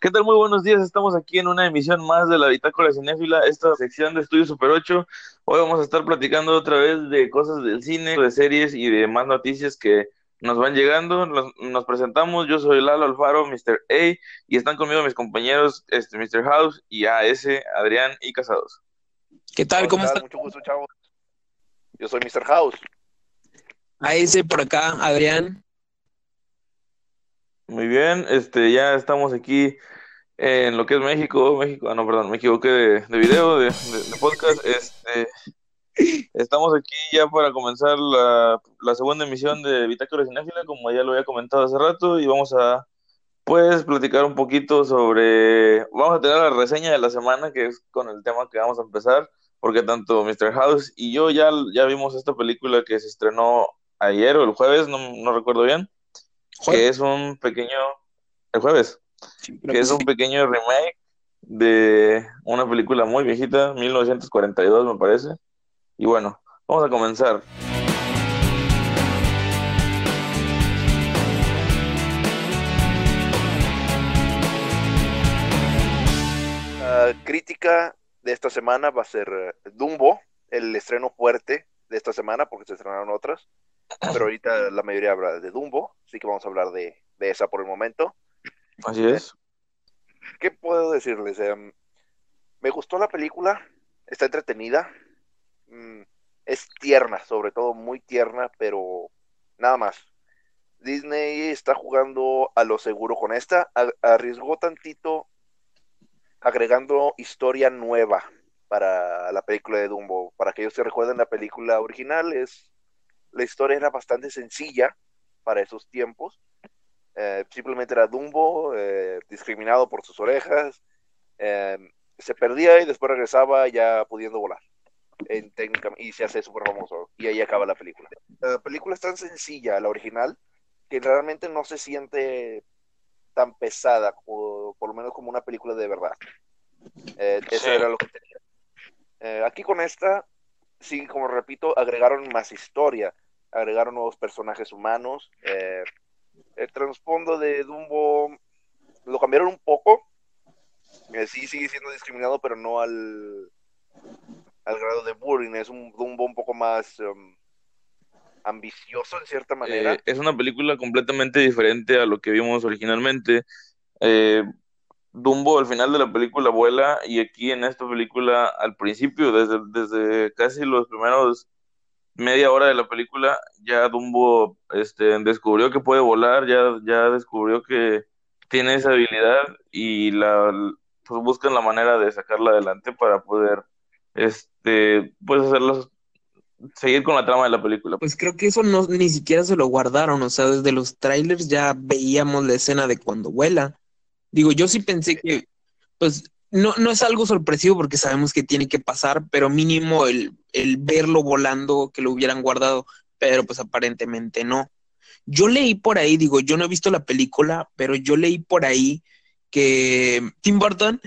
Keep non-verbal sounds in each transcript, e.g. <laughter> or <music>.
¿Qué tal? Muy buenos días. Estamos aquí en una emisión más de la Bitácora Cinéfila, esta sección de Estudio Super 8. Hoy vamos a estar platicando otra vez de cosas del cine, de series y de más noticias que nos van llegando. Nos, nos presentamos. Yo soy Lalo Alfaro, Mr. A, y están conmigo mis compañeros este, Mr. House y AS, Adrián y Casados. ¿Qué tal? ¿Cómo están? Mucho gusto, chavos. Yo soy Mr. House. AS por acá, Adrián. Muy bien, este, ya estamos aquí en lo que es México, México, ah, no, perdón, me equivoqué de, de video, de, de- de podcast. Este, estamos aquí ya para comenzar la, la segunda emisión de Bitácora Cinéfila, como ya lo había comentado hace rato, y vamos a, pues, platicar un poquito sobre, vamos a tener la reseña de la semana, que es con el tema que vamos a empezar, porque tanto Mr. House y yo ya, ya vimos esta película que se estrenó ayer o el jueves, no, no recuerdo bien, que es un pequeño, el jueves que es un pequeño remake de una película muy viejita, 1942 me parece. Y bueno, vamos a comenzar. La crítica de esta semana va a ser eh, Dumbo, el estreno fuerte de esta semana, porque se estrenaron otras. Pero ahorita la mayoría habla de Dumbo, así que vamos a hablar de, de esa por el momento. Así es. ¿Qué puedo decirles? Em, me gustó la película, está entretenida, mm, es tierna, sobre todo muy tierna, pero nada más. Disney está jugando a lo seguro con esta, a- arriesgó tantito agregando historia nueva para la película de Dumbo. Para aquellos que recuerden la película original, es, la historia era bastante sencilla para esos tiempos. Eh, simplemente era Dumbo, eh, discriminado por sus orejas, eh, se perdía y después regresaba ya pudiendo volar. En técnica, y se hace súper famoso. Y ahí acaba la película. La película es tan sencilla, la original, que realmente no se siente tan pesada, o por lo menos como una película de verdad. Eh, eso Sí. era lo que tenía. Aquí con esta, sí, como repito, agregaron más historia, agregaron nuevos personajes humanos. eh, el trasfondo de Dumbo lo cambiaron un poco. Eh, sí, sigue siendo discriminado, pero no al, al grado de bullying. Es un Dumbo un poco más um, ambicioso en cierta manera. Eh, es una película completamente diferente a lo que vimos originalmente. Dumbo al final de la película vuela y aquí en esta película al principio, desde, desde casi los primeros media hora de la película, ya Dumbo este, descubrió que puede volar, ya, ya descubrió que tiene esa habilidad y la, pues buscan la manera de sacarla adelante para poder este, pues hacerlos seguir con la trama de la película. Pues creo que eso no ni siquiera se lo guardaron, o sea, desde los trailers ya veíamos la escena de cuando vuela. Digo, yo sí pensé que, pues, no, no es algo sorpresivo porque sabemos que tiene que pasar, pero mínimo el, el verlo volando, que lo hubieran guardado, pero pues aparentemente no. Yo leí por ahí, digo, yo no he visto la película, pero yo leí por ahí que Tim Burton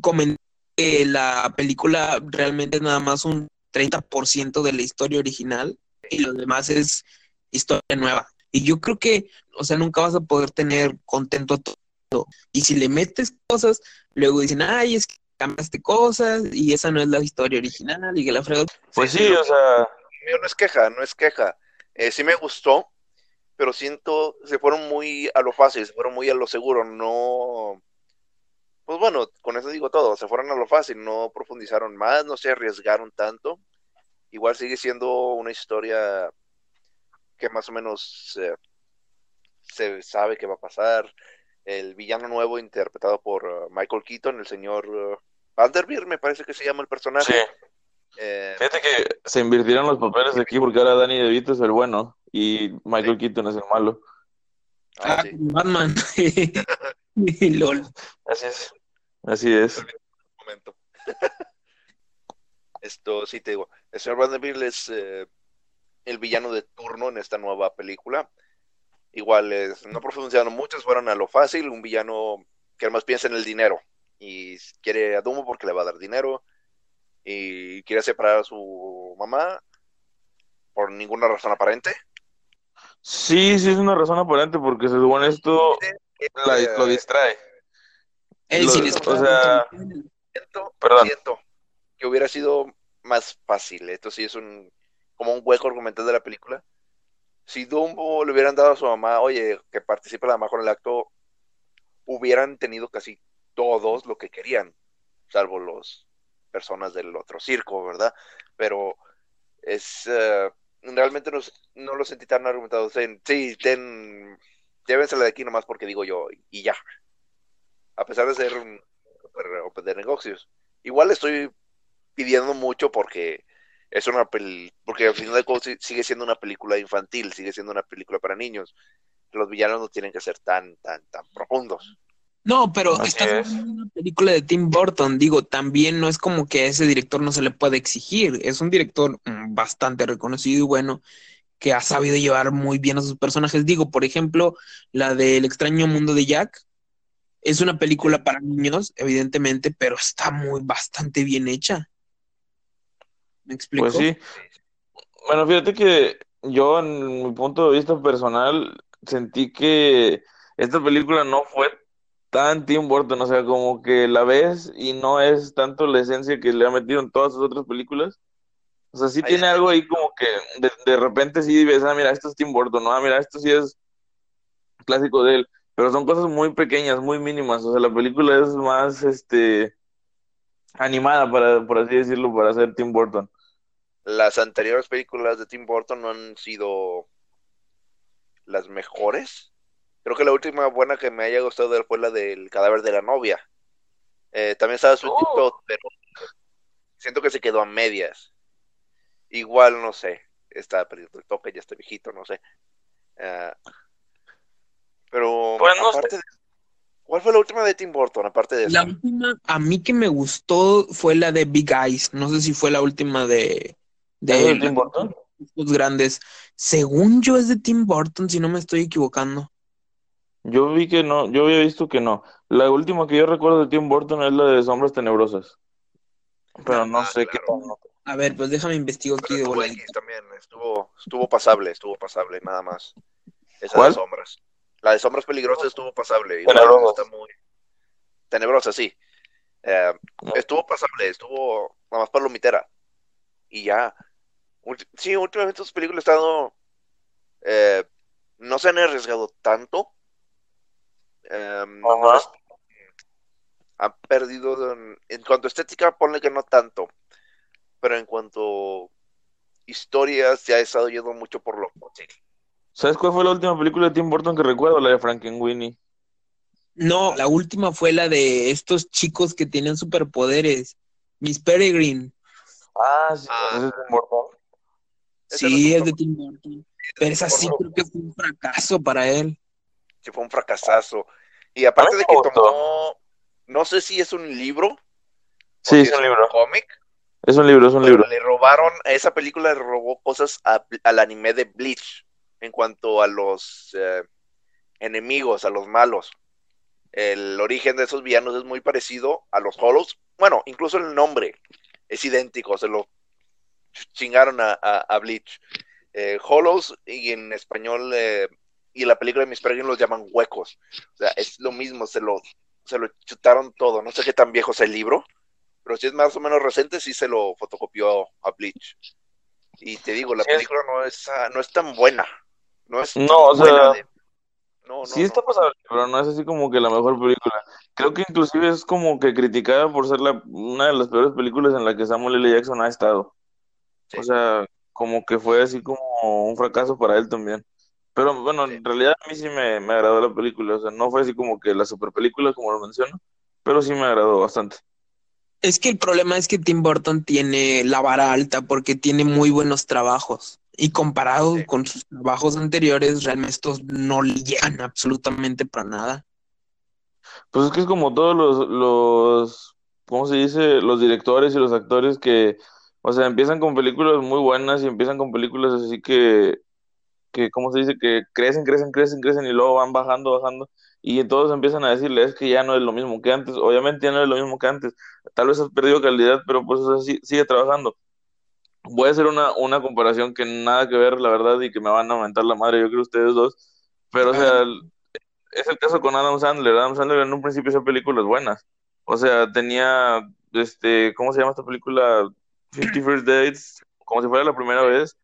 comentó que la película realmente es nada más un 30% de la historia original y lo demás es historia nueva. Y yo creo que, o sea, nunca vas a poder tener contento a Y si le metes cosas, luego dicen, ay, es que cambiaste cosas y esa no es la historia original y que la frega. Pues Sí, sí, sí, o sea, Mío no es queja, no es queja. Eh, sí me gustó, pero siento, se fueron muy a lo fácil, se fueron muy a lo seguro, no... Pues bueno, con eso digo todo, se fueron a lo fácil, no profundizaron más, no se arriesgaron tanto. Igual sigue siendo una historia que más o menos eh, se sabe que va a pasar. El villano nuevo interpretado por uh, Michael Keaton, el señor uh, Vanderbilt, me parece que se llama el personaje. sí. Eh, Fíjate que se invirtieron los papeles aquí porque ahora Danny DeVito es el bueno y Michael Keaton es el malo. ah, Ah, sí. Batman. <laughs> LOL. Así es. Así es. momento. <laughs> Esto sí te digo. El señor Vanderbilt es eh, el villano de turno en esta nueva película. Igual es, no profundizaron muchos, fueron a lo fácil, un villano que además piensa en el dinero y quiere a Dumbo porque le va a dar dinero y quiere separar a su mamá por ninguna razón aparente. Sí, sí es una razón aparente porque según esto la- lo distrae. Él Lo- sí o sea, Siento, Perdón. siento que hubiera sido más fácil. Esto sí es un como un hueco argumental de la película. Si Dumbo le hubieran dado a su mamá, oye, que participe la mamá con el acto, hubieran tenido casi todos lo que querían, salvo los personas del otro circo, ¿verdad? Pero es eh, realmente no, no lo sentí tan argumentado. Sea, sí, ten, llévensela de aquí nomás porque digo yo, y ya. A pesar de ser un open de negocios. Igual estoy pidiendo mucho porque es una pel porque al final de cuentas sigue siendo una película infantil, sigue siendo una película para niños. Los villanos no tienen que ser tan, tan, tan profundos. No, pero Así estás es. una película de Tim Burton. Digo, también no es como que a ese director no se le puede exigir. Es un director mm, bastante reconocido y bueno, que ha sabido llevar muy bien a sus personajes. Digo, por ejemplo, la del extraño mundo de Jack. Es una película para niños, evidentemente, pero está muy bastante bien hecha. ¿Me explico? Pues sí. Bueno, fíjate que yo, en mi punto de vista personal, sentí que esta película no fue tan Tim Burton, o sea, como que la ves y no es tanto la esencia que le ha metido en todas sus otras películas. O sea, sí Ahí tiene algo ahí como que de, de repente sí ves, ah, mira, esto es Tim Burton, no, ah, mira, esto sí es clásico de él, pero son cosas muy pequeñas, muy mínimas, o sea, la película es más, este, animada, para, por así decirlo, para ser Tim Burton. Las anteriores películas de Tim Burton no han sido las mejores. Creo que la última buena que me haya gustado de él fue la del cadáver de la novia. Eh, también estaba Sweet Oh. Pero siento que se quedó a medias. Igual, no sé, está perdiendo el toque, ya está viejito, no sé. Ah, pero, Pues no aparte de- ¿cuál fue la última de Tim Burton, aparte de La esa? última, a mí que me gustó fue la de Big Eyes. No sé si fue la última de, ¿Es de de Tim Burton? los grandes. Según yo es de Tim Burton, si no me estoy equivocando. Yo vi que no, yo había visto que no. La última que yo recuerdo de Tim Burton es la de Sombras Tenebrosas. Pero no Ah, sé qué. A ver, pues déjame investigo aquí Pero de voladita. También, estuvo, estuvo pasable, estuvo pasable, nada más. Esa ¿Cuál? de sombras. La de sombras peligrosas estuvo pasable. Tenebrosas. está muy tenebrosa, sí. Eh, No. estuvo pasable, estuvo nada más palomitera. Y ya. Sí, últimamente sus películas han estado. eh, no se han arriesgado tanto. Eh, no Ajá. es- han perdido. En, en cuanto a estética, ponle que no tanto. Pero en cuanto historias, ya he estado yendo mucho por lo. ¿Sabes cuál fue la última película de Tim Burton que recuerdo? La de Frankenweenie. No, la última fue la de estos chicos que tienen superpoderes. Miss Peregrine. Ah, sí, Ah. ese es Tim Burton. Sí, es de Tim Burton. Pero esa sí creo que fue un fracaso para él. Sí, fue un fracasazo. Y aparte de que gustó. tomó. No sé si es un libro. Sí, es un libro. cómic. Es un libro, es un pero libro. le robaron. A esa película le robó cosas a- al anime de Bleach. En cuanto a los eh, enemigos, a los malos. El origen de esos villanos es muy parecido a los Hollows. Bueno, incluso el nombre es idéntico. Se lo chingaron a, a, a Bleach. Eh, Hollows y en español eh, y en la película de Miss Peregrine los llaman huecos. O sea, es lo mismo, se lo, se lo chutaron todo. No sé qué tan viejo es el libro, pero si es más o menos reciente, sí se lo fotocopió a Bleach. Y te digo, la película no es, ah, no es tan buena. No es No, tan o sea, buena de- No, no, Sí no. está pasable, pero no es así como que la mejor película. Creo que inclusive es como que criticada por ser la, una de las peores películas en la que Samuel L. Jackson ha estado. Sí. O sea, como que fue así como un fracaso para él también. Pero bueno, Sí. en realidad a mí sí me, me agradó la película. O sea, no fue así como que la super película como lo menciono, pero sí me agradó bastante. Es que el problema es que Tim Burton tiene la vara alta porque tiene muy buenos trabajos. Y comparado Sí. con sus trabajos anteriores, realmente estos no le llegan absolutamente para nada. Pues es que es como todos los, los, ¿cómo se dice? Los directores y los actores que, o sea, empiezan con películas muy buenas y empiezan con películas así que, que, ¿cómo se dice? Que crecen, crecen, crecen, crecen y luego van bajando, bajando y todos empiezan a decirle, es que ya no es lo mismo que antes, obviamente ya no es lo mismo que antes, tal vez has perdido calidad, pero pues o sea, sigue trabajando. Voy a hacer una, una comparación que nada que ver, la verdad, y que me van a aumentar la madre, yo creo ustedes dos, pero o sea, el- es el caso con Adam Sandler. Adam Sandler en un principio hizo películas buenas. O sea, tenía, este, ¿cómo se llama esta película? Fifty First Dates, como si fuera la primera vez.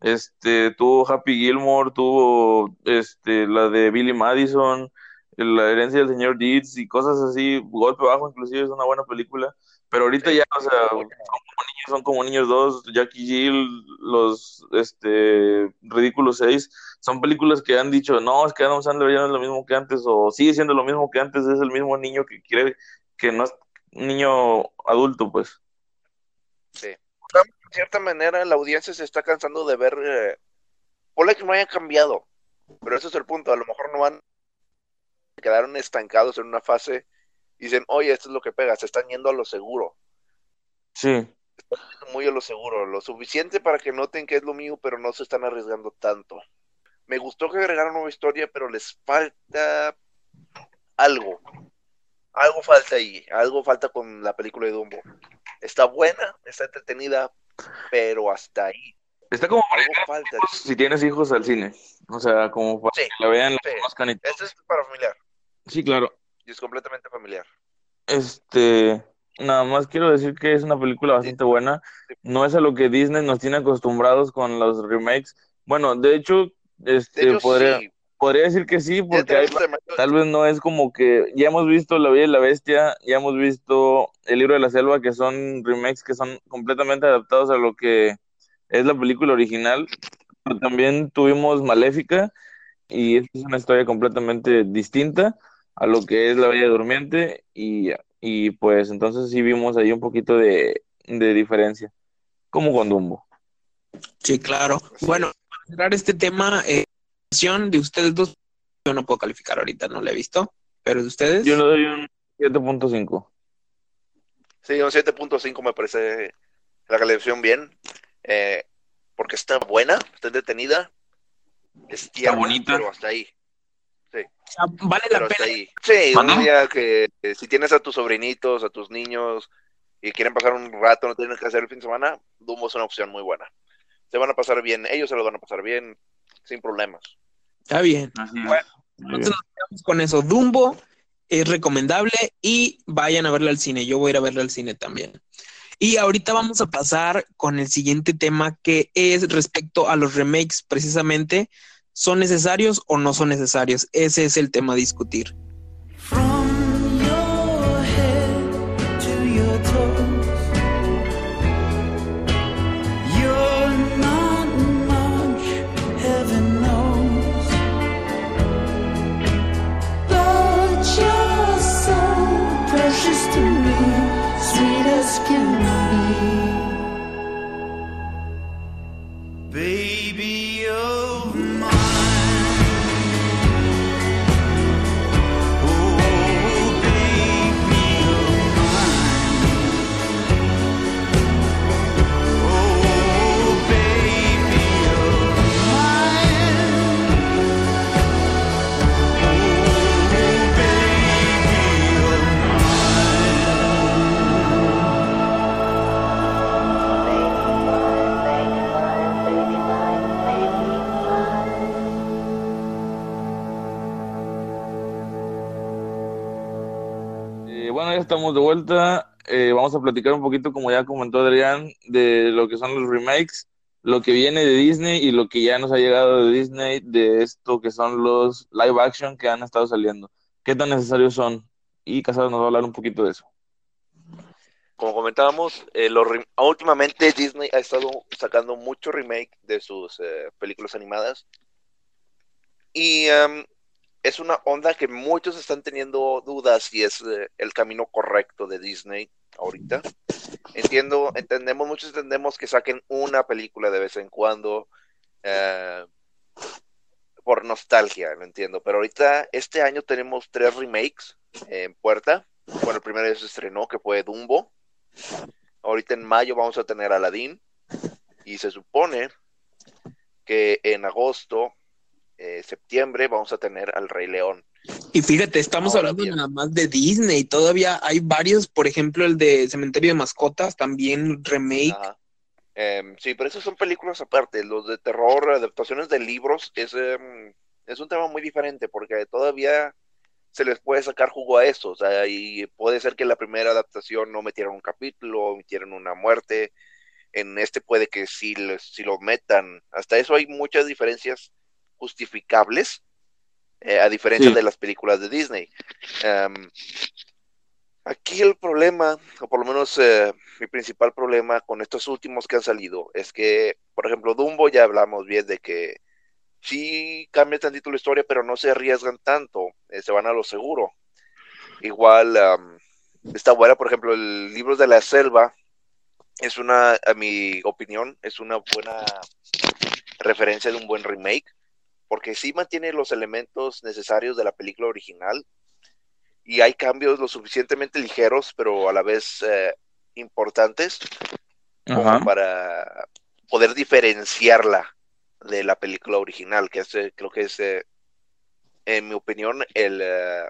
Este, tuvo Happy Gilmore, tuvo, este, la de Billy Madison, la herencia del señor Deeds y cosas así, Golpe Bajo inclusive es una buena película. Pero ahorita ya, o sea, son como niños, son como niños dos, Jackie Jill, los este Ridículos seis, son películas que han dicho, no, es que Adam Sandler ya no es lo mismo que antes, o sigue siendo lo mismo que antes, es el mismo niño que quiere, que no es un niño adulto, pues. Sí. De cierta manera, la audiencia se está cansando de ver, eh, por que no hayan cambiado, pero ese es el punto, a lo mejor no han quedaron estancados en una fase dicen, oye, esto es lo que pega, se están yendo a lo seguro. Sí. Están yendo muy a lo seguro, lo suficiente para que noten que es lo mío, pero no se están arriesgando tanto. Me gustó que agregaran nueva historia, pero les falta algo. Algo falta ahí, algo falta con la película de Dumbo. Está buena, está entretenida, pero hasta ahí. Está como algo falta. si tienes hijos al cine. O sea, como para Sí, que la vean sí. las más Este es para familiar Sí, claro. Y es completamente familiar. Este, nada más quiero decir que es una película bastante buena. No es a lo que Disney nos tiene acostumbrados con los remakes. Bueno, de hecho, De este, hecho, podría, sí, podría decir que sí, porque hay, tal vez no es como que ya hemos visto La Bella y la Bestia, ya hemos visto El Libro de la Selva, que son remakes que son completamente adaptados a lo que es la película original. Pero también tuvimos Maléfica, y es una historia completamente distinta a lo que es La Bella Durmiente, y, y pues entonces sí vimos ahí un poquito de, de diferencia, como con Dumbo. Sí, claro. Bueno, para cerrar este tema, eh, de ustedes dos, yo no puedo calificar ahorita, no la he visto, pero de ustedes. Yo le doy un 7.5. Sí, un 7.5 me parece la calificación bien. eh, porque está buena, está entretenida. Es tierna, bonita. pero hasta ahí. O sea, vale Pero la pena. ahí. Sí, un día que eh, si tienes a tus sobrinitos, a tus niños y quieren pasar un rato, no tienen que hacer el fin de semana, Dumbo es una opción muy buena. Se van a pasar bien, ellos se lo van a pasar bien, sin problemas. Está bien. Así. Bueno, bien. nos quedamos con eso. Dumbo es recomendable y vayan a verla al cine. Yo voy a ir a verla al cine también. Y ahorita vamos a pasar con el siguiente tema que es respecto a los remakes precisamente. ¿Son necesarios o no son necesarios? Ese es el tema a discutir. De vuelta. Eh, vamos a platicar un poquito, como ya comentó Adrián, de lo que son los remakes, lo que viene de Disney y lo que ya nos ha llegado de Disney, de esto que son los live action que han estado saliendo. ¿Qué tan necesarios son? Y Casado nos va a hablar un poquito de eso. Como comentábamos, eh, últimamente Disney ha estado sacando mucho remake de sus eh, películas animadas. Y em, es una onda que muchos están teniendo dudas si es eh, el camino correcto de Disney ahorita. Entiendo, entendemos, muchos entendemos que saquen una película de vez en cuando eh, por nostalgia, lo entiendo. Pero ahorita, este año tenemos tres remakes en puerta. Bueno, el primero se estrenó, que fue Dumbo. Ahorita en mayo vamos a tener Aladdin. Y se supone que en agosto, eh, septiembre, vamos a tener al Rey León. Y fíjate, estamos Ahora hablando bien. nada más de Disney. Todavía hay varios, por ejemplo, el de Cementerio de Mascotas, también remake. Ajá. Em, sí, pero esas son películas aparte. Los de terror, adaptaciones de libros, es, em, es un tema muy diferente porque todavía se les puede sacar jugo a eso. O sea, y puede ser que en la primera adaptación no metieran un capítulo, metieran una muerte. En este puede que sí, les- sí lo metan. Hasta eso hay muchas diferencias justificables, eh, a diferencia Sí. de las películas de Disney. Em, aquí el problema, o por lo menos eh, mi principal problema con estos últimos que han salido, es que, por ejemplo, Dumbo ya hablamos bien de que sí cambia tantito la historia, pero no se arriesgan tanto, eh, se van a lo seguro. Igual am, está buena, por ejemplo, el libro de la selva es una, a mi opinión, es una buena referencia de un buen remake, porque sí mantiene los elementos necesarios de la película original y hay cambios lo suficientemente ligeros, pero a la vez eh, importantes como Ajá. para poder diferenciarla de la película original, que es, eh, creo que es, eh, en mi opinión, el, eh,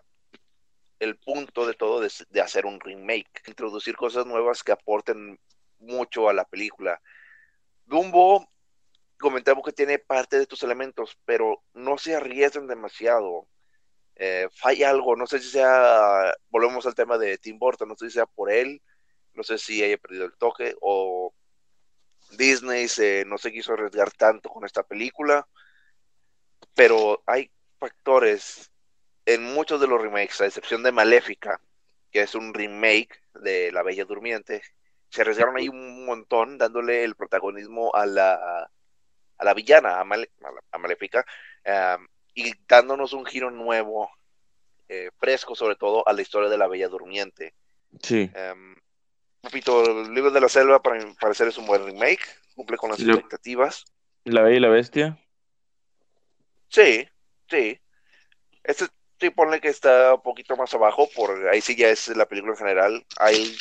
el punto de todo de, de hacer un remake, introducir cosas nuevas que aporten mucho a la película. Dumbo, comentamos que tiene parte de estos elementos, pero no se arriesgan demasiado. Eh, falla algo, no sé si sea, volvemos al tema de Tim Burton, no sé si sea por él, no sé si haya perdido el toque o Disney se, no se quiso arriesgar tanto con esta película, pero hay factores en muchos de los remakes, a excepción de Maléfica, que es un remake de La Bella Durmiente, se arriesgaron ahí un montón dándole el protagonismo a la, a la villana, a, Male- a la- a um, y dándonos un giro nuevo, eh, fresco sobre todo, a la historia de La Bella Durmiente. Sí. Um, repito, el libro de la selva para mi parecer es un buen remake, cumple con las expectativas. La Bella y la Bestia. Sí, sí. Este sí ponle que está un poquito más abajo, por ahí sí ya es la película en general. Ahí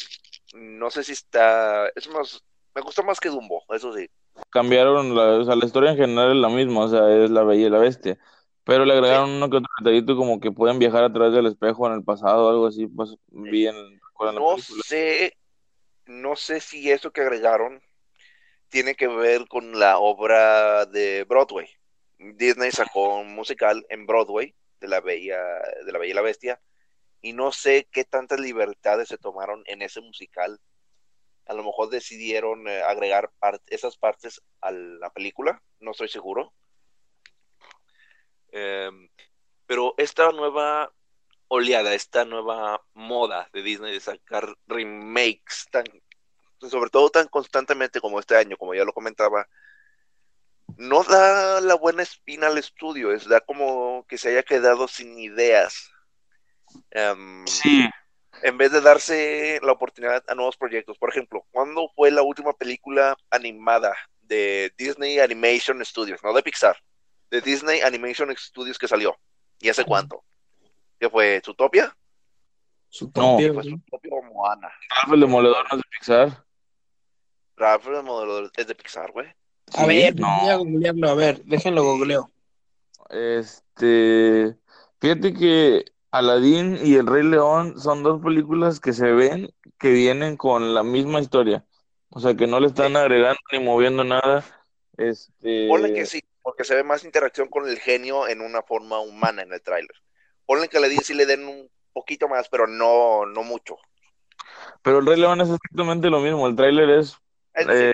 no sé si está, es más, me gusta más que Dumbo, eso sí. Cambiaron, la, o sea, la historia en general es la misma, o sea, es La Bella y la Bestia. Pero le agregaron uno que otro detallito como que pueden viajar a través del espejo en el pasado o algo así, pues bien, No sé, no sé si eso que agregaron tiene que ver con la obra de Broadway. Disney sacó un musical en Broadway de la Bella, de la Bella y la Bestia, y no sé qué tantas libertades se tomaron en ese musical. A lo mejor decidieron eh, agregar esas partes a la película, no estoy seguro. Em, pero esta nueva oleada, esta nueva moda de Disney de sacar remakes tan, sobre todo tan constantemente como este año, como ya lo comentaba, no da la buena espina al estudio, es da como que se haya quedado sin ideas. Em, Sí, en vez de darse la oportunidad a nuevos proyectos. Por ejemplo, ¿cuándo fue la última película animada de Disney Animation Studios? No de Pixar, de Disney Animation Studios que salió. ¿Y hace cuánto? ¿Qué fue? ¿Zootopia? Su No. Fue. Zootopia o Moana. Ralph el Demoledor no es de Pixar. Ralph el Demoledor es de Pixar, güey. A Sí, ver, no. voy a googlearlo, a ver, déjenlo googleo. Este, fíjate que Aladdin y El Rey León son dos películas que se ven que vienen con la misma historia. O sea, que no le están Sí. agregando ni moviendo nada. Este, Ponle que sí, porque se ve más interacción con el genio en una forma humana en el tráiler. Ponle que Aladdin sí le den un poquito más, pero no, no mucho. pero El Rey León es exactamente lo mismo. El tráiler es, Es eh,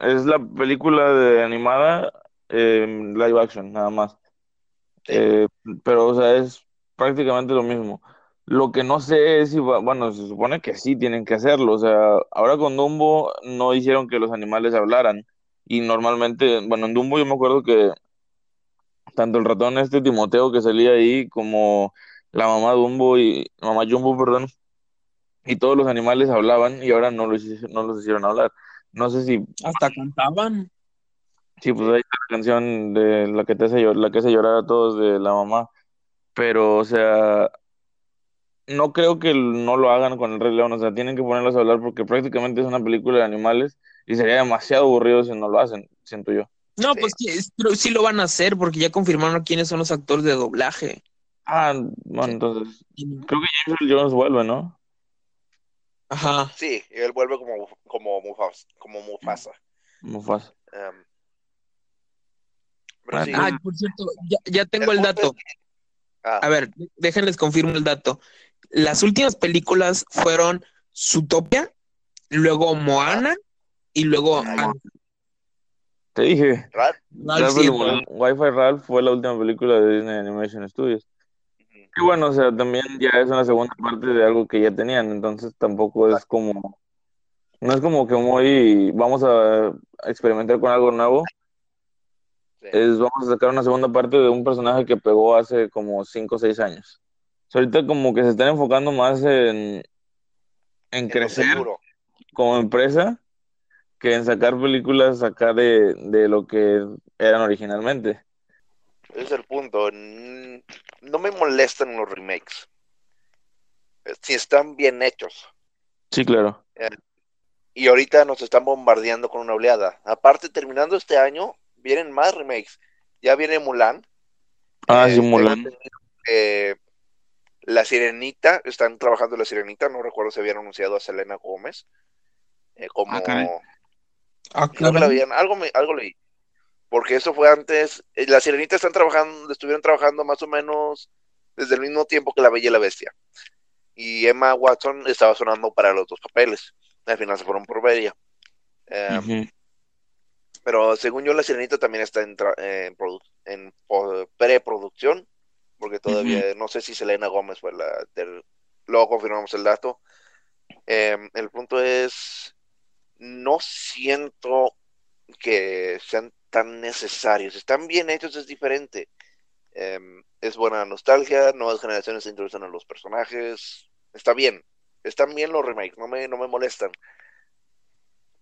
es la película de animada eh, live action, nada más. Sí. Eh, pero, o sea, es prácticamente lo mismo. Lo que no sé es si, va- bueno, se supone que sí tienen que hacerlo. O sea, ahora con Dumbo no hicieron que los animales hablaran. Y normalmente, bueno, en Dumbo yo me acuerdo que tanto el ratón este Timoteo que salía ahí como la mamá Dumbo y mamá Jumbo, perdón, y todos los animales hablaban y ahora no los, no los hicieron hablar. No sé si, Hasta cantaban. sí, pues ahí está la canción de la que te hace la que hace llorar a todos de la mamá. Pero, o sea, no creo que no lo hagan con el Rey León, o sea, tienen que ponerlos a hablar porque prácticamente es una película de animales y sería demasiado aburrido si no lo hacen, siento yo. No, Sí. pues sí, pero sí lo van a hacer porque ya confirmaron quiénes son los actores de doblaje. Ah, bueno, Sí. entonces, creo que James Jones vuelve, ¿no? Ajá. sí, él vuelve como, como, Mufasa, como Mufasa. Mufasa. Pero sí, Ah, por cierto, ya, ya tengo el dato. es que- ah, A ver, déjenles confirmo el dato. Las últimas películas fueron Zootopia, luego Moana y luego Ay. Ralph Te dije. Ralph, Ralph el. Wi-Fi Ralph fue la última película de Disney Animation Studios. Y bueno, o sea, también ya es una segunda parte de algo que ya tenían, entonces tampoco es como, no es como que muy, vamos a experimentar con algo nuevo, sí. es vamos a sacar una segunda parte de un personaje que pegó hace como 5 o 6 años. O sea, ahorita como que se están enfocando más en, en crecer como empresa que en sacar películas acá de, de lo que eran originalmente. Ese es el punto. No me molestan los remakes. Eh, Si están bien hechos. Sí, claro. Y ahorita nos están bombardeando con una oleada. Aparte, terminando este año, vienen más remakes. Ya viene Mulan. Ah, Eh, sí, tengo Mulan. que La Sirenita, están trabajando La Sirenita. No recuerdo si habían anunciado a Selena Gómez. eh, como Ah. Ah, Creo que la habían, algo, me, algo leí. Porque eso fue antes. eh, La Sirenita están trabajando, estuvieron trabajando más o menos desde el mismo tiempo que La Bella y la Bestia. Y Emma Watson estaba sonando para los dos papeles. Al final se fueron por Bella. Eh, Ujú. Pero según yo, La Sirenita también está en, tra- en, en preproducción. Porque todavía no sé si Selena Gómez fue la. del- luego confirmamos el dato. Eh, el punto es. No siento que sean tan necesarios. Están bien hechos, es diferente. Eh, es buena nostalgia, nuevas generaciones se introducen a los personajes. Está bien. Están bien los remakes, no me, no me molestan.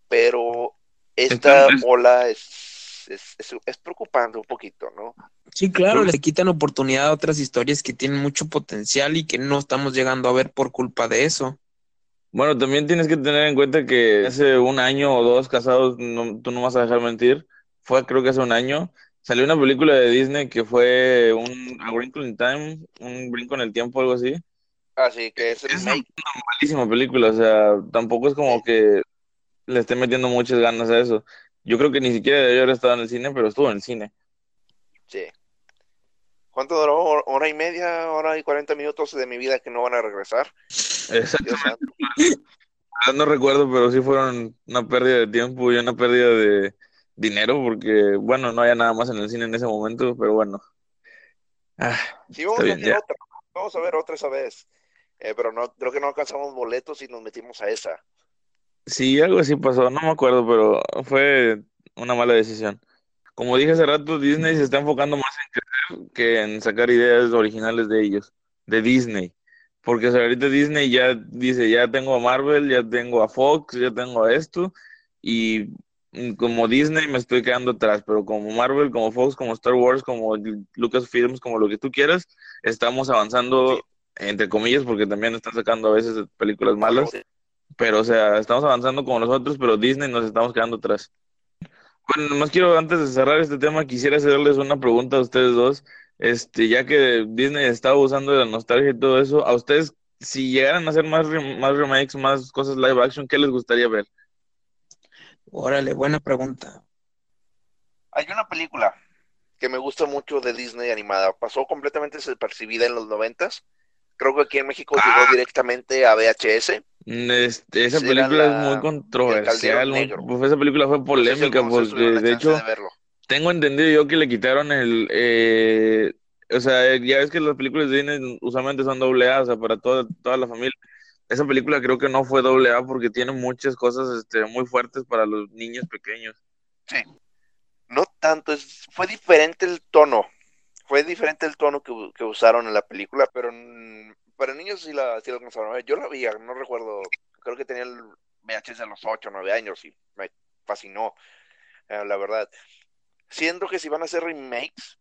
Pero esta Están- ola es, es, es, es preocupante un poquito, ¿no? Sí, claro, le quitan oportunidad a otras historias que tienen mucho potencial y que no estamos llegando a ver por culpa de eso. Bueno, también tienes que tener en cuenta que hace un año o dos casados, no, tú no vas a dejar mentir, fue creo que hace un año, salió una película de Disney que fue un A Wrinkle in Time, un brinco en el tiempo, algo así. Así que es Es remake. Malísima película, o sea, tampoco es como que le esté metiendo muchas ganas a eso. Yo creo que ni siquiera debió haber estado en el cine, pero estuvo en el cine. Sí. ¿Cuánto duró? ¿Hor- ¿Hora y media? ¿Hora y cuarenta minutos de mi vida que no van a regresar? Exacto. No recuerdo, pero sí fueron una pérdida de tiempo y una pérdida de dinero, porque, bueno, no había nada más en el cine en ese momento, pero bueno. Ah, Sí, vamos a ver otra. Vamos a ver otra esa vez. Eh, pero no, creo que no alcanzamos boletos y nos metimos a esa. Sí, algo así pasó, no me acuerdo, pero fue una mala decisión. Como dije hace rato, Disney se está enfocando más en crecer que en sacar ideas originales de ellos, de Disney. Porque o sea, ahorita Disney ya dice, ya tengo a Marvel, ya tengo a Fox, ya tengo a esto, y como Disney me estoy quedando atrás, pero como Marvel, como Fox, como Star Wars, como Lucasfilms, como lo que tú quieras, estamos avanzando, entre comillas, porque también están sacando a veces películas malas. Pero, o sea, estamos avanzando como nosotros, pero Disney nos estamos quedando atrás. Bueno, nomás quiero, antes de cerrar este tema, quisiera hacerles una pregunta a ustedes dos. Este, ya que Disney está usando de la nostalgia y todo eso, a ustedes, si llegaran a hacer más, más remakes, más cosas live action, ¿qué les gustaría ver? Órale, buena pregunta. Hay una película que me gusta mucho de Disney animada. Pasó completamente desapercibida en los noventas. Creo que aquí en México llegó directamente a VHS. Mm, Este, esa Era película la- es muy controversial, muy- pues esa película fue No sé si polémica porque, de hecho, de. Tengo entendido yo que le quitaron el, eh, o sea, ya ves que las películas de Disney usualmente son doble A, o sea, para toda, toda la familia. Esa película creo que no fue doble A porque tiene muchas cosas, este, muy fuertes para los niños pequeños. No tanto, es, fue diferente el tono. Fue diferente el tono que, que usaron en la película, pero para niños sí la, sí la alcanzaron. Yo la vi, no recuerdo, creo que tenía el VHS a los 8 o 9 años y me fascinó, eh, la verdad. Siento que si van a hacer remakes,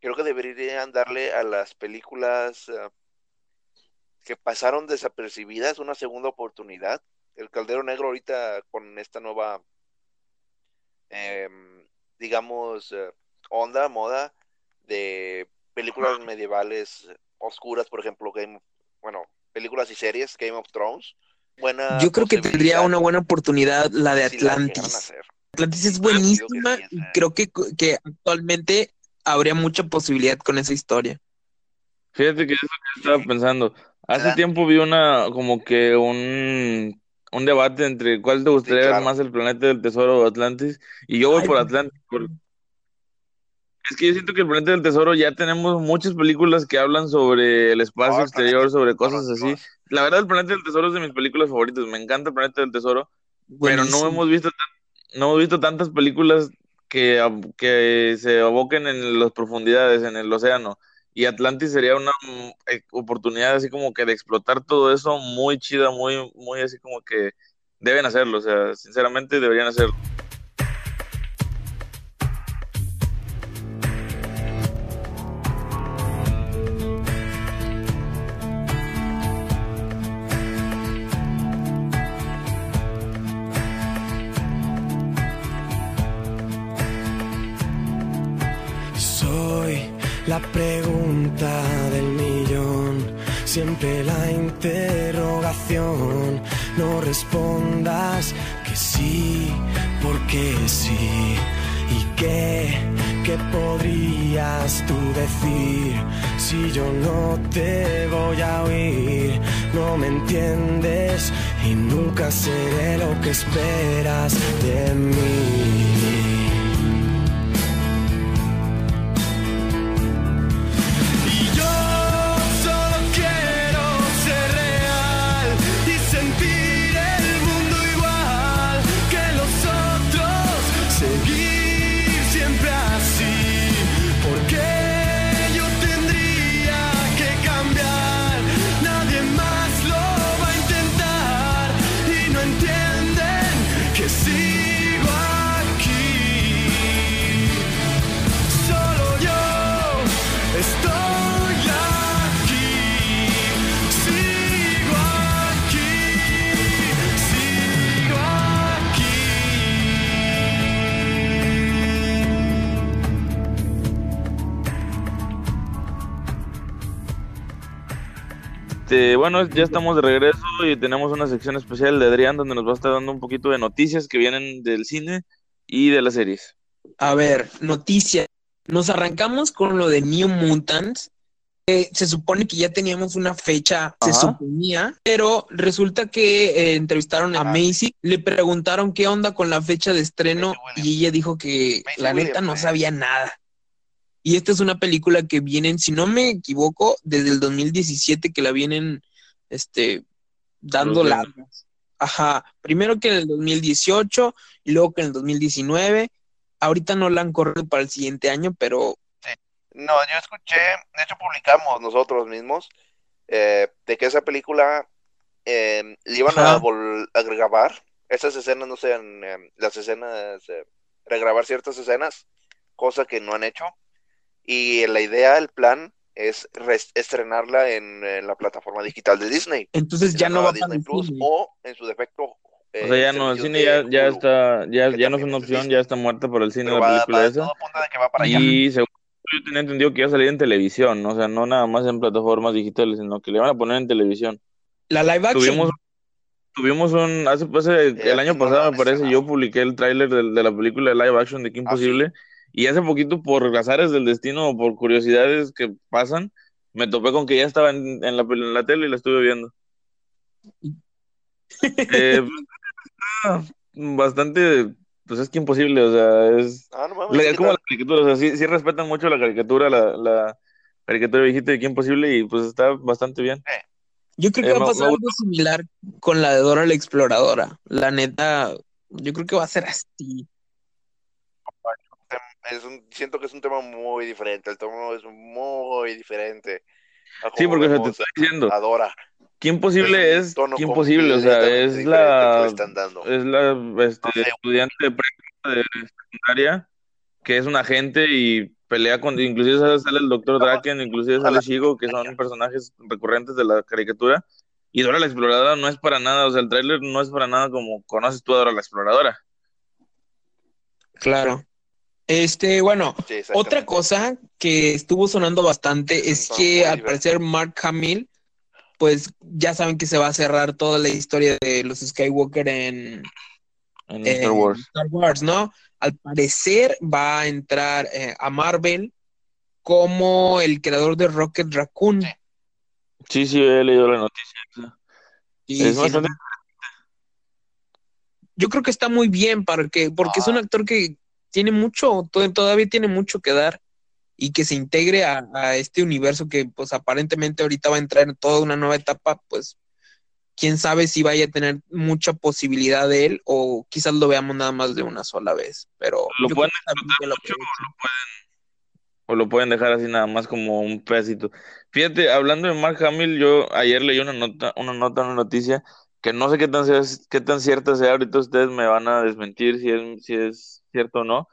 creo que deberían darle a las películas eh, que pasaron desapercibidas una segunda oportunidad. El Caldero Negro ahorita con esta nueva, em, digamos, eh, onda, moda de películas medievales oscuras, por ejemplo, Game of- bueno, películas y series, Game of Thrones. Buena Yo creo que tendría una buena oportunidad la de Atlantis. Atlantis es buenísima y creo que, que actualmente habría mucha posibilidad con esa historia. Fíjate que es lo que estaba pensando. Hace tiempo vi una, como que un, un debate entre cuál te gustaría Sí, ver claro. más, el planeta del tesoro o Atlantis, y yo voy Ay, por Atlantis. por- Es que yo siento que el planeta del tesoro ya tenemos muchas películas que hablan sobre el espacio el exterior, planeta sobre cosas así. La verdad, el planeta del tesoro es de mis películas favoritas. Me encanta el planeta del tesoro, pero no buenísimo. hemos visto, no hemos visto tantas películas que, que se aboquen en las profundidades, en el océano. Y Atlantis sería una mm, eh, oportunidad así como que de explotar todo eso muy chida, muy, muy así como que deben hacerlo. O sea, sinceramente deberían hacerlo. La pregunta del millón, siempre la interrogación. No respondas que sí, porque sí. ¿Y qué, qué podrías tú decir si yo no te voy a oír? No me entiendes y nunca seré lo que esperas de mí. Este, bueno, ya estamos de regreso y tenemos una sección especial de Adrián donde nos va a estar dando un poquito de noticias que vienen del cine y de las series. A ver, noticia. Nos arrancamos con lo de New Mutants. Eh, se supone que ya teníamos una fecha, se suponía, pero resulta que eh, entrevistaron a Ah. Macy, le preguntaron qué onda con la fecha de estreno y ella dijo que Macy la neta no eh. sabía nada. Y esta es una película que vienen, si no me equivoco, desde el 2017 que la vienen este, dando largas. Ajá, primero que en el 2018 y luego que en el 2019. Ahorita no la han corrido para el siguiente año, pero No, yo escuché, de hecho publicamos nosotros mismos, eh, de que esa película eh, le iban a, Ajá. a grabar, esas escenas, no sean eh, las escenas, regrabar ciertas escenas, cosa que no han hecho. Y la idea, el plan, es estrenarla en, en la plataforma digital de Disney, entonces en ya no va para Disney Plus, cine. o en su defecto. O sea, ya no, el cine ya, ya está, ya, ya no es una opción, ya está muerta por el cine Pero la va, película va esa. todo apunta de que va para allá. Y según yo tenía entendido que iba a salir en televisión, ¿no? o sea, no nada más en plataformas digitales, sino que le van a poner en televisión. La live action. Tuvimos, tuvimos un, hace, hace- el Eh, año pasado me parece, yo publiqué el tráiler de, de la película de live action de Qué Ah, Imposible, y hace poquito por azares del destino o por curiosidades que pasan, me topé con que ya estaba en, en la, en la tele y la estuve viendo. Eh, <laughs> pues, está bastante, pues es que imposible, o sea, es... Ah, no mames, ¿qué como la caricatura, o sea, sí, sí respetan mucho la caricatura, la, la caricatura viejita de Qué Imposible y pues está bastante bien. Yo creo que Eh, va a pasar algo similar con la de Dora la Exploradora. La neta, yo creo que va a ser así. Es un, siento que es un tema muy diferente, el tono es muy diferente. Sí, porque o sea, te estoy diciendo, a Dora. Qué Imposible es, tono Qué Imposible, o sea, es diferente que le la, están dando. es la este, No sé. estudiante de prepa de secundaria que es un agente y pelea con, inclusive sale- sale el Doctor Draken, inclusive sale Shigo, que son personajes recurrentes de la caricatura. Y Dora la Exploradora no es para nada, o sea, el tráiler no es para nada como conoces tú a Dora la Exploradora. Claro. Este, bueno, Sí, otra cosa que estuvo sonando bastante es que al parecer Mark Hamill, pues ya saben que se va a cerrar toda la historia de los Skywalker en, En en Star Wars. Star Wars, ¿no? Al parecer va a entrar eh, a Marvel como el creador de Rocket Raccoon. Sí, sí, he leído la noticia. Y es sí, bastante... yo creo que está muy bien para que, porque es un actor que tiene mucho, to- todavía tiene mucho que dar y que se integre a, a este universo que pues aparentemente ahorita va a entrar en toda una nueva etapa, pues quién sabe si vaya a tener mucha posibilidad de él o quizás lo veamos nada más de una sola vez, pero Lo pueden lo o lo pueden dejar así nada más como un pedacito. Fíjate, hablando de Mark Hamill, yo ayer leí una nota, una nota, una noticia que no sé qué tan, qué tan cierta sea, ahorita ustedes me van a desmentir si es, si es cierto o no,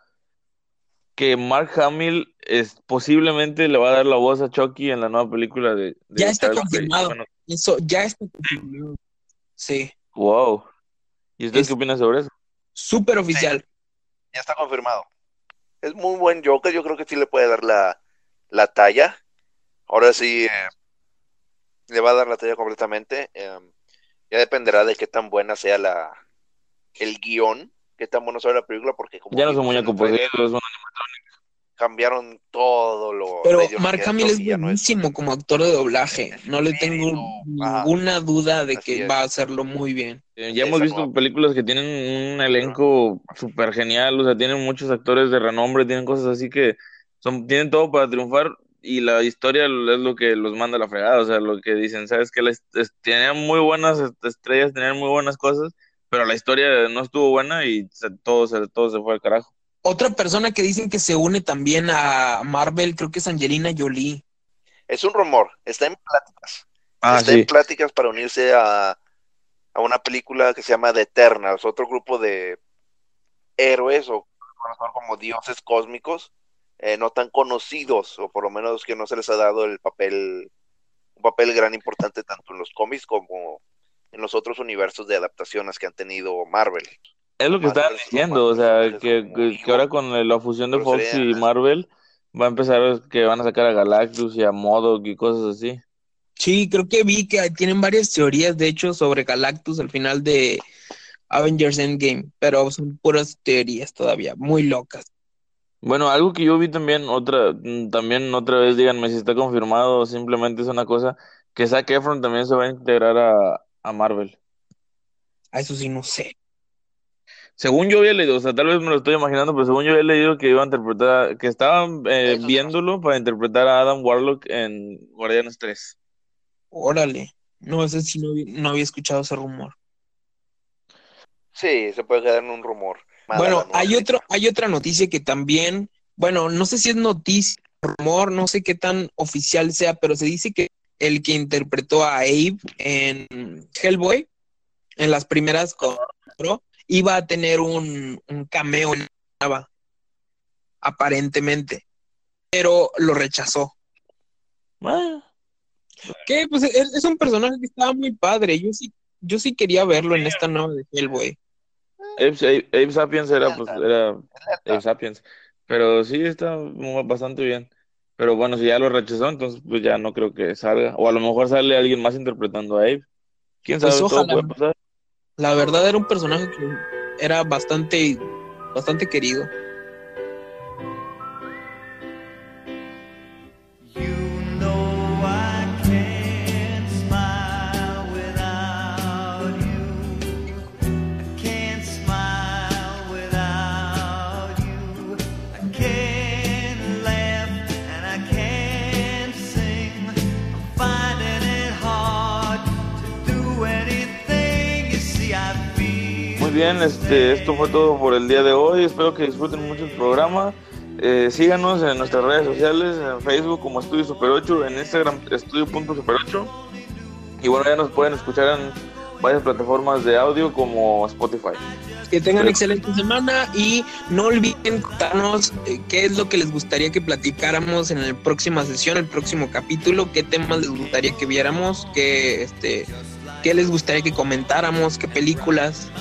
que Mark Hamill es, posiblemente le va a dar la voz a Chucky en la nueva película de, de Ya está Charles confirmado. Bueno, Eso ya está confirmado. Sí, wow. ¿Y usted Es- qué opina sobre eso? súper oficial. Ya está confirmado. Es muy buen Joker, yo creo que sí le puede dar la, la talla. Ahora sí, eh, le va a dar la talla completamente. Eh, ya dependerá de qué tan buena sea la el guion, qué tan bueno sea la película, porque como Ya no es un vimos en muñeco el trailer, poseído, es un- cambiaron todo lo Pero Mark Hamill es no buenísimo como actor de doblaje. No le tengo ajá. ninguna duda de que es. va a hacerlo muy bien. Eh, Ya hemos visto películas que tienen un elenco súper genial, o sea, tienen muchos actores de renombre, tienen cosas así que son, tienen todo para triunfar y la historia es lo que los manda a la fregada, o sea, lo que dicen, sabes que les, es- tenían muy buenas est- estrellas, tenían muy buenas cosas, pero la historia no estuvo buena y se- todo, se, todo se fue al carajo. Otra persona que dicen que se une también a Marvel, creo que es Angelina Jolie. Es un rumor, está en pláticas. Ah, está en pláticas para unirse a, a una película que se llama The Eternals, otro grupo de héroes o conocidos como dioses cósmicos, eh, no tan conocidos, o por lo menos que no se les ha dado el papel, un papel gran importante tanto en los cómics como en los otros universos de adaptaciones que han tenido Marvel. Es lo que estaban personas, diciendo, o sea, que, ahora con la fusión de Fox sería- y Marvel va a empezar que van a sacar a Galactus y a MODOK y cosas así. Sí, creo que vi que tienen varias teorías, de hecho, sobre Galactus al final de Avengers Endgame, pero son puras teorías todavía, muy locas. Bueno, algo que yo vi también, otra, mm, también otra vez, díganme si está confirmado o simplemente es una cosa, que Zac Efron también se va a integrar a, a Marvel. A eso sí no sé. Según yo había leído, o sea, tal vez me lo estoy imaginando, pero según yo había leído que iba a interpretar, que estaban eh, viéndolo para interpretar a Adam Warlock en Guardianes 3. Órale, no sé si no, había- no había escuchado ese rumor. Sí, se puede quedar en un rumor. Bueno, hay otro, hay otra noticia que también, bueno, no sé si es noticia, rumor, no sé qué tan oficial sea, pero se dice que el que interpretó a Abe en Hellboy, en las primeras cuatro, iba a tener un, un cameo en la nueva, aparentemente, pero lo rechazó. Ah, Que pues es, es un personaje que estaba muy padre, yo sí, yo sí quería verlo en esta nueva de Hellboy. Abe, Sapiens era, pues, era. Abe Sapiens, pero sí está bastante bien. Pero bueno, si ya lo rechazó, entonces pues ya no creo que salga. O a lo mejor sale alguien más interpretando a Abe. ¿Quién Pues sabe? Todo ojalá. puede pasar. La verdad era un personaje que era bastante, bastante querido. Bien, este, esto fue todo por el día de hoy. Espero que disfruten mucho el programa. Eh, síganos en nuestras redes sociales, en Facebook como Estudio Super 8, en Instagram Estudio.super 8. Y bueno, ya nos pueden escuchar en varias plataformas de audio como Spotify. Que tengan excelente semana y no olviden contarnos eh, qué es lo que les gustaría que platicáramos en la próxima sesión, el próximo capítulo, qué temas les gustaría que viéramos, qué, este, qué les gustaría que comentáramos, qué películas.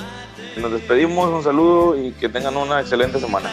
Nos despedimos, un saludo y que tengan una excelente semana.